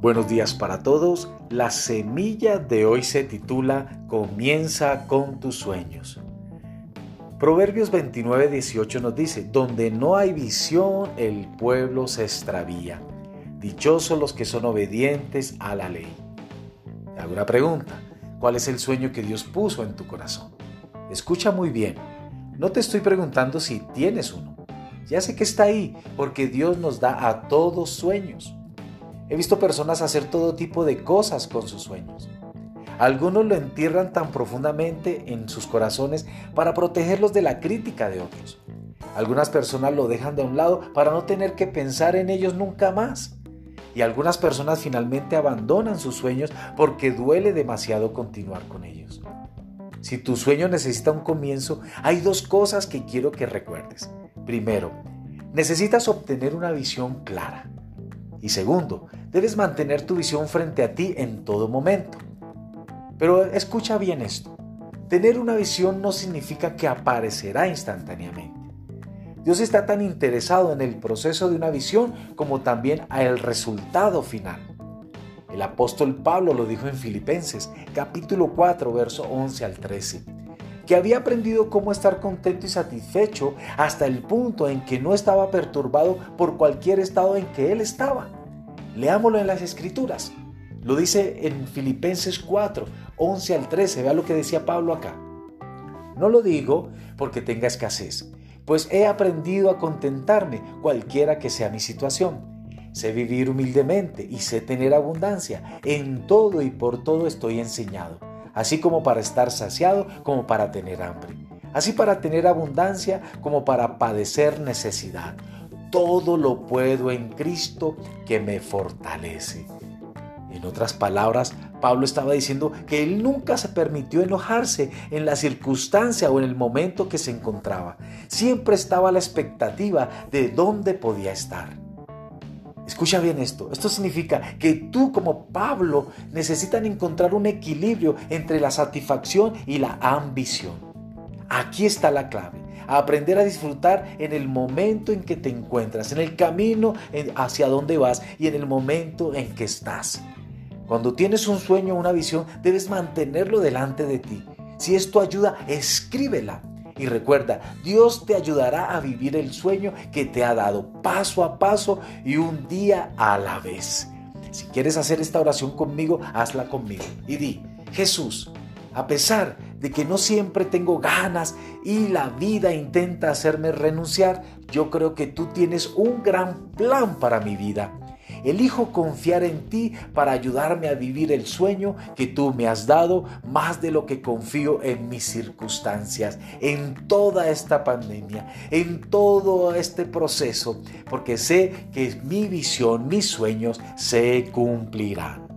Buenos días para todos. La semilla de hoy se titula Comienza con tus sueños. Proverbios 29, 18 nos dice, donde no hay visión, el pueblo se extravía. Dichosos los que son obedientes a la ley. Te hago una pregunta. ¿Cuál es el sueño que Dios puso en tu corazón? Escucha muy bien. No te estoy preguntando si tienes uno. Ya sé que está ahí, porque Dios nos da a todos sueños. He visto personas hacer todo tipo de cosas con sus sueños. Algunos lo entierran tan profundamente en sus corazones para protegerlos de la crítica de otros. Algunas personas lo dejan de un lado para no tener que pensar en ellos nunca más. Y algunas personas finalmente abandonan sus sueños porque duele demasiado continuar con ellos. Si tu sueño necesita un comienzo, hay dos cosas que quiero que recuerdes. Primero, necesitas obtener una visión clara. Y segundo, debes mantener tu visión frente a ti en todo momento. Pero escucha bien esto. Tener una visión no significa que aparecerá instantáneamente. Dios está tan interesado en el proceso de una visión como también a el resultado final. El apóstol Pablo lo dijo en Filipenses, capítulo 4, verso 11 al 13, que había aprendido cómo estar contento y satisfecho hasta el punto en que no estaba perturbado por cualquier estado en que él estaba Leámoslo en las escrituras. Lo dice en Filipenses 4, 11 al 13. Vea lo que decía Pablo acá. No lo digo porque tenga escasez, pues he aprendido a contentarme cualquiera que sea mi situación. Sé vivir humildemente y sé tener abundancia. En todo y por todo estoy enseñado, así como para estar saciado como para tener hambre, así para tener abundancia como para padecer necesidad todo lo puedo en Cristo que me fortalece. En otras palabras, Pablo estaba diciendo que él nunca se permitió enojarse en la circunstancia o en el momento que se encontraba. Siempre estaba a la expectativa de dónde podía estar. Escucha bien esto. Esto significa que tú como Pablo necesitan encontrar un equilibrio entre la satisfacción y la ambición. Aquí está la clave aprender a disfrutar en el momento en que te encuentras, en el camino hacia donde vas y en el momento en que estás. Cuando tienes un sueño o una visión, debes mantenerlo delante de ti. Si esto ayuda, escríbela. Y recuerda, Dios te ayudará a vivir el sueño que te ha dado paso a paso y un día a la vez. Si quieres hacer esta oración conmigo, hazla conmigo. Y di, Jesús, a pesar de que no siempre tengo ganas y la vida intenta hacerme renunciar, yo creo que tú tienes un gran plan para mi vida. Elijo confiar en ti para ayudarme a vivir el sueño que tú me has dado más de lo que confío en mis circunstancias, en toda esta pandemia, en todo este proceso, porque sé que mi visión, mis sueños se cumplirán.